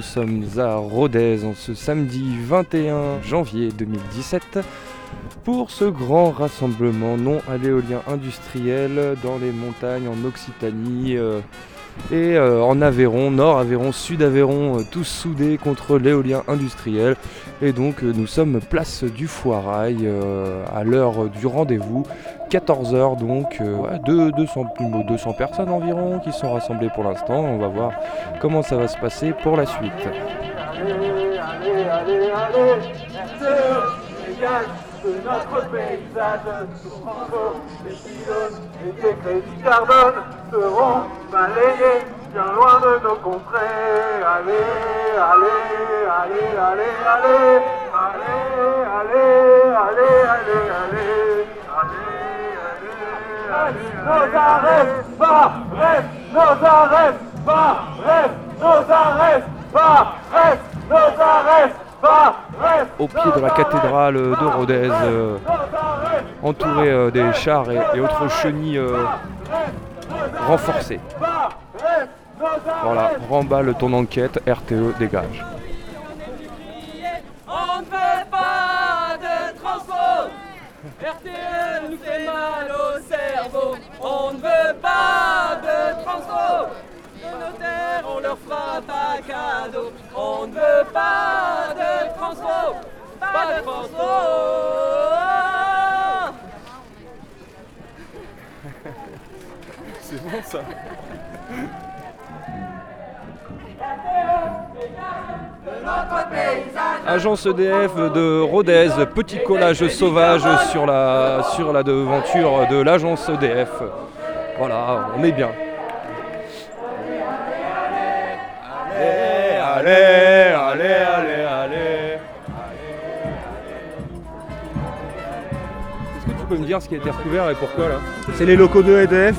sommes à Rodez en ce samedi 21 janvier 2017 pour ce grand rassemblement non à l'éolien industriel dans les montagnes en Occitanie euh, et euh, en Aveyron, Nord Aveyron, Sud Aveyron, euh, tous soudés contre l'éolien industriel. Et donc nous sommes place du Foirail à l'heure du rendez-vous, 14h donc, 200, 200 personnes environ qui sont rassemblées pour l'instant. On va voir comment ça va se passer pour la suite. Allez, allez, allez, allez, de notre paysage. les pylônes et les crédits carbone seront balayés bien loin de nos contrées. Allez, allez, allez, allez, allez, allez, allez, allez, allez, allez, nos arrêts, pas, reste, nos arrêts, pas, reste, nos arrêts, pas, reste, nos arrêts, au pied de la cathédrale de Rodez, euh, entouré euh, des chars et, autres chenilles euh, renforcées. Voilà, remballe ton enquête, RTE dégage. On RTE nous fait mal On ne veut pas de transport nos terres, on leur fera pas cadeau. On ne veut pas de transfo, pas de transfo. C'est bon ça. Agence EDF de Rodez, petit collage sauvage sur la, sur la devanture de l'agence EDF. Voilà, on est bien. allez, allez, allez, allez. Est-ce que tu peux me dire ce qui a été recouvert et pourquoi là? C'est les locaux de EDF.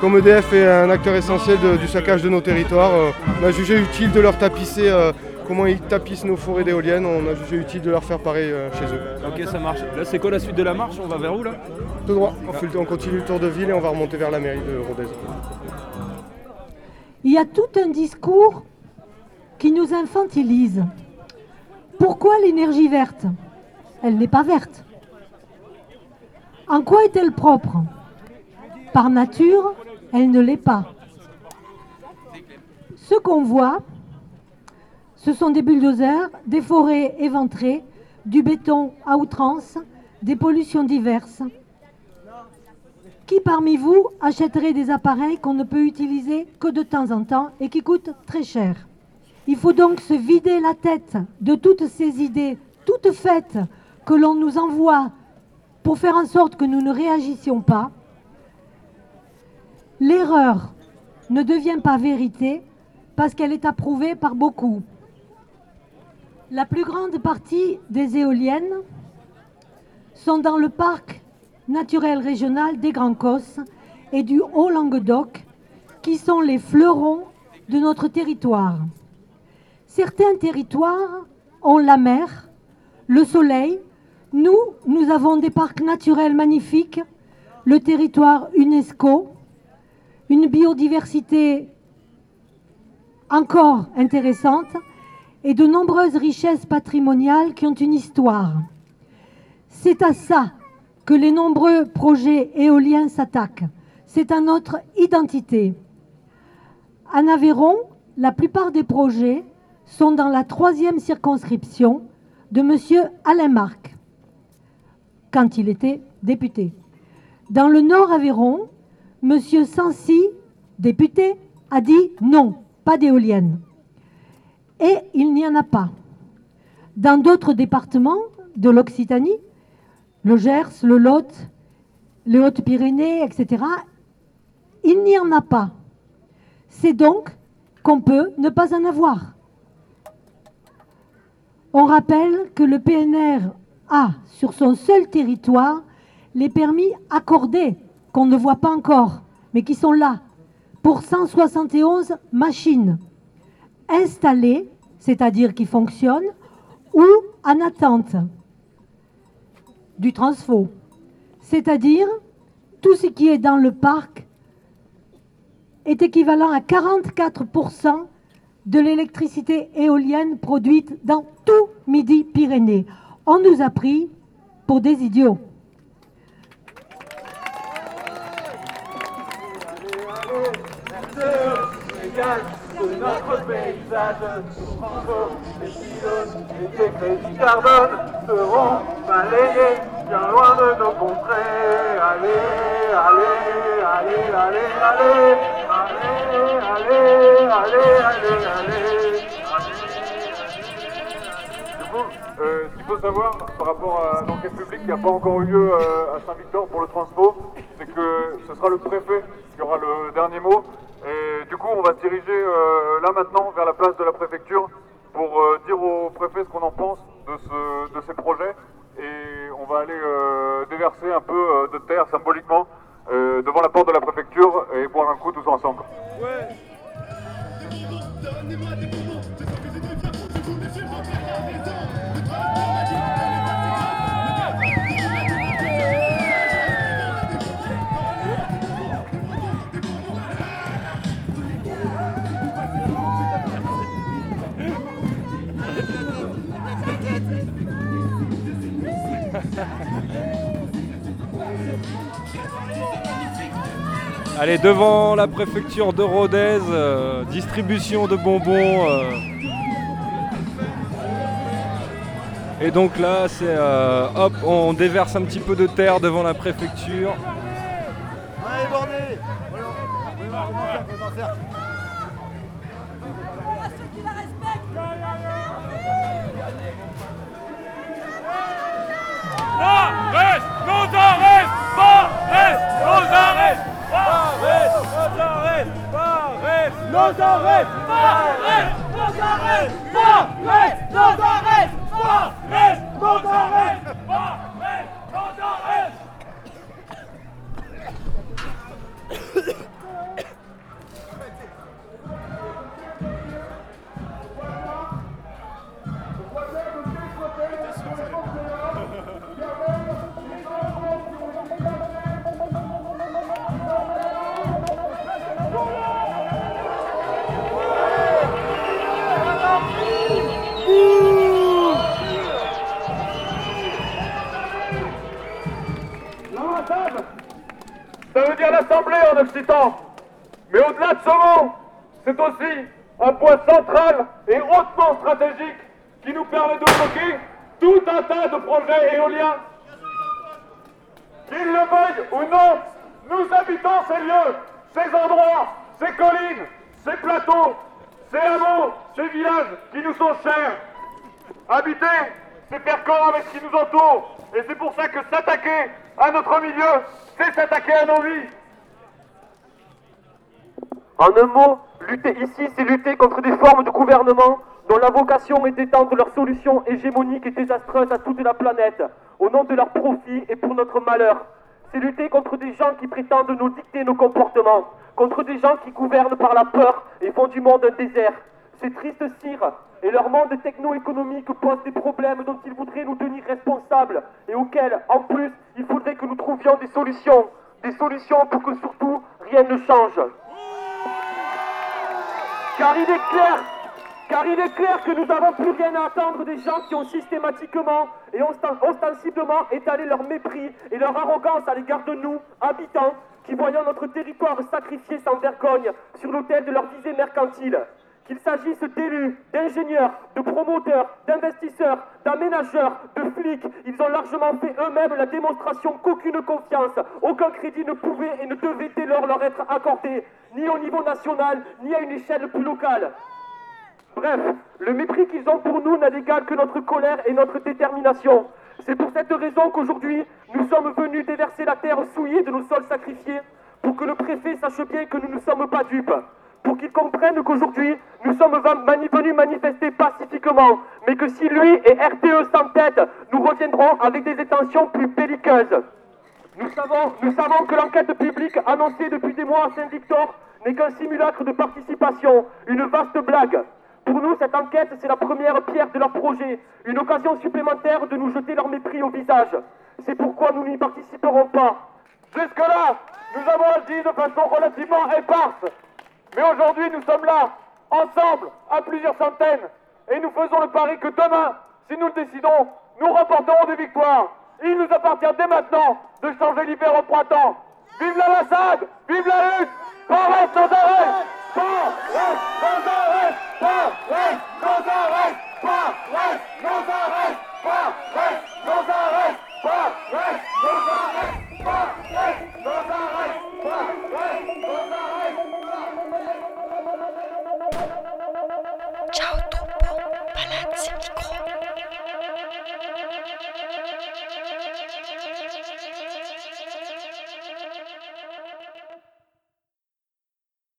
Comme EDF est un acteur essentiel du saccage de nos territoires, euh, on a jugé utile de leur tapisser euh, comment ils tapissent nos forêts d'éoliennes. On a jugé utile de leur faire pareil euh, chez eux. Ok, ça marche. Là, c'est quoi la suite de la marche? On va vers où là? Tout droit. On, on, continue le tour de ville et on va remonter vers la mairie de Rodez. Il y a tout un discours qui nous infantilise. Pourquoi l'énergie verte? Elle n'est pas verte. En quoi est-elle propre? Par nature, elle ne l'est pas. Ce qu'on voit, ce sont des bulldozers, des forêts éventrées, du béton à outrance, des pollutions diverses. Qui parmi vous achèterait des appareils qu'on ne peut utiliser que de temps en temps et qui coûtent très cher? Il faut donc se vider la tête de toutes ces idées toutes faites que l'on nous envoie pour faire en sorte que nous ne réagissions pas. L'erreur ne devient pas vérité parce qu'elle est approuvée par beaucoup. La plus grande partie des éoliennes sont dans le parc naturel régional des Grands Cosses et du Haut-Languedoc, qui sont les fleurons de notre territoire. Certains territoires ont la mer, le soleil. Nous, nous avons des parcs naturels magnifiques, le territoire UNESCO, une biodiversité encore intéressante et de nombreuses richesses patrimoniales qui ont une histoire. C'est à ça que les nombreux projets éoliens s'attaquent. C'est à notre identité. En Aveyron, la plupart des projets sont dans la troisième circonscription de M. Alain Marc, quand il était député. Dans le Nord Aveyron, M. Sancy, député, a dit non, pas d'éoliennes. Et il n'y en a pas. Dans d'autres départements de l'Occitanie, le Gers, le Lot, les Hautes-Pyrénées, etc., il n'y en a pas. C'est donc qu'on peut ne pas en avoir. On rappelle que le PNR a sur son seul territoire les permis accordés, qu'on ne voit pas encore, mais qui sont là, pour 171 machines installées, c'est-à-dire qui fonctionnent, ou en attente du transfo. C'est-à-dire tout ce qui est dans le parc est équivalent à 44% de l'électricité éolienne produite dans tout Midi-Pyrénées. On nous a pris pour des idiots. De notre paysage. Entre les pylônes et les crédits carbone seront balayés bien loin de nos contrées. Allez, allez, allez, allez, allez, allez, allez, allez, allez, allez. Euh, ce qu'il faut savoir par rapport à l'enquête publique qui n'a pas encore eu lieu euh, à Saint-Victor pour le transpo, c'est que ce sera le préfet qui aura le dernier mot. Du coup, on va se diriger euh, là maintenant vers la place de la préfecture pour euh, dire au préfet ce qu'on en pense de, ce, de ces projets. Et on va aller euh, déverser un peu de terre symboliquement devant la porte de la préfecture et boire un coup tous ensemble. Allez, devant la préfecture de Rodez, euh, distribution de bonbons. euh. Et donc là, c'est euh, hop, on déverse un petit peu de terre devant la préfecture. Nos arrêts, arrêts, nos arrêts, arrêts, nos veut dire l'Assemblée en occitan. Mais au-delà de ce mot, c'est aussi un point central et hautement stratégique qui nous permet de bloquer tout un tas de projets éoliens. Qu'ils le veuillent ou non, nous habitons ces lieux, ces endroits, ces collines, ces plateaux, ces hameaux, ces villages qui nous sont chers. Habiter, c'est faire corps avec ce qui nous entoure. Et c'est pour ça que s'attaquer à notre milieu, c'est s'attaquer à nos vies. En un mot, lutter ici, c'est lutter contre des formes de gouvernement dont la vocation est d'étendre leurs solutions hégémoniques et désastreuses à toute la planète, au nom de leur profit et pour notre malheur. C'est lutter contre des gens qui prétendent nous dicter nos comportements, contre des gens qui gouvernent par la peur et font du monde un désert. Ces tristes cires et leur monde techno-économique posent des problèmes dont ils voudraient nous tenir responsables et auxquels, en plus, il faudrait que nous trouvions des solutions. Des solutions pour que surtout rien ne change. Car il est clair, car il est clair que nous n'avons plus rien à attendre des gens qui ont systématiquement et osten- ostensiblement étalé leur mépris et leur arrogance à l'égard de nous, habitants, qui voyons notre territoire sacrifié sans vergogne sur l'autel de leur visée mercantile. Qu'il s'agisse d'élus, d'ingénieurs, de promoteurs, d'investisseurs, d'aménageurs, de flics, ils ont largement fait eux-mêmes la démonstration qu'aucune confiance, aucun crédit ne pouvait et ne devait dès lors leur être accordé, ni au niveau national, ni à une échelle plus locale. Bref, le mépris qu'ils ont pour nous n'a d'égal que notre colère et notre détermination. C'est pour cette raison qu'aujourd'hui, nous sommes venus déverser la terre souillée de nos sols sacrifiés, pour que le préfet sache bien que nous ne sommes pas dupes, pour qu'il comprenne qu'aujourd'hui, nous sommes venus manifester pacifiquement, mais que si lui et RTE s'entêtent, nous reviendrons avec des intentions plus belliqueuses. Nous savons, nous savons que l'enquête publique annoncée depuis des mois à Saint-Victor n'est qu'un simulacre de participation, une vaste blague. Pour nous, cette enquête, c'est la première pierre de leur projet, une occasion supplémentaire de nous jeter leur mépris au visage. C'est pourquoi nous n'y participerons pas. Jusque-là, nous avons agi de façon relativement éparse. Mais aujourd'hui, nous sommes là, ensemble, à plusieurs centaines, et nous faisons le pari que demain, si nous le décidons, nous remporterons des victoires. Il nous appartient dès maintenant de changer l'hiver au printemps. Vive la lassade Vive la lutte Paris sans